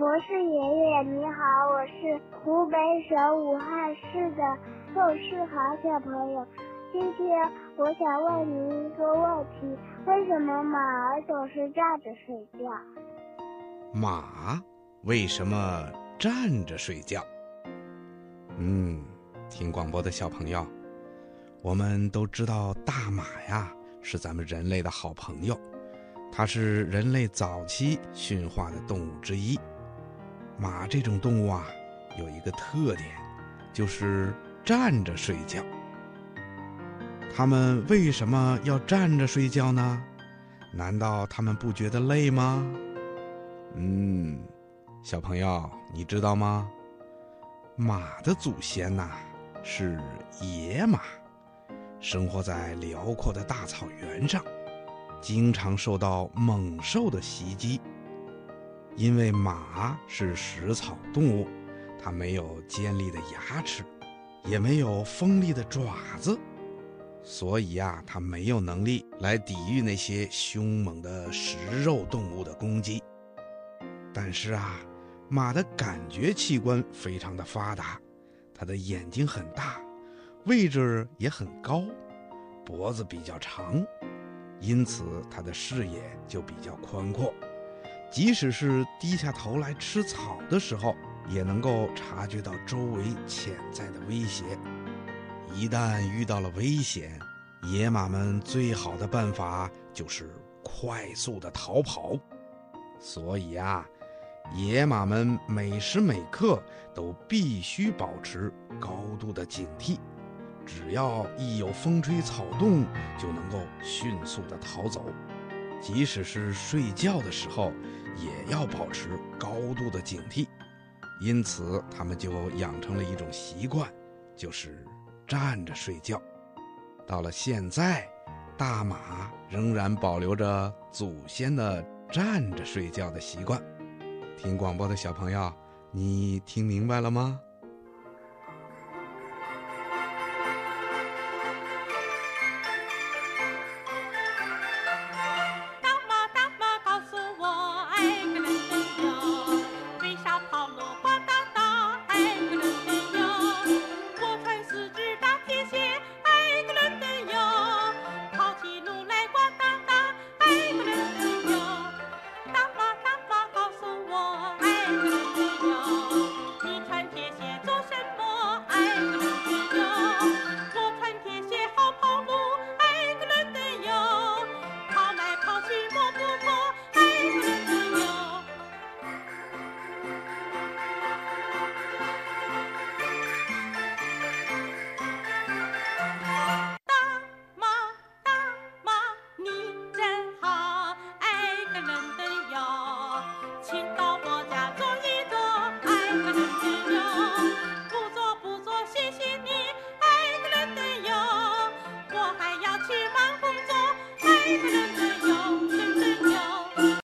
博士爷爷你好，我是湖北省武汉市的宋世豪小朋友。今天我想问您一个问题：为什么马儿总是站着睡觉？马为什么站着睡觉？嗯，听广播的小朋友，我们都知道大马呀是咱们人类的好朋友，它是人类早期驯化的动物之一。马这种动物啊，有一个特点，就是站着睡觉。它们为什么要站着睡觉呢？难道它们不觉得累吗？嗯，小朋友，你知道吗？马的祖先呐是野马，生活在辽阔的大草原上，经常受到猛兽的袭击。因为马是食草动物，它没有尖利的牙齿，也没有锋利的爪子，所以呀，它没有能力来抵御那些凶猛的食肉动物的攻击。但是啊，马的感觉器官非常的发达，它的眼睛很大，位置也很高，脖子比较长，因此它的视野就比较宽阔。即使是低下头来吃草的时候，也能够察觉到周围潜在的威胁。一旦遇到了危险，野马们最好的办法就是快速的逃跑。所以啊，野马们每时每刻都必须保持高度的警惕，只要一有风吹草动，就能够迅速的逃走。即使是睡觉的时候，也要保持高度的警惕。因此，他们就养成了一种习惯，就是站着睡觉。到了现在，大马仍然保留着祖先的站着睡觉的习惯。听广播的小朋友，你听明白了吗？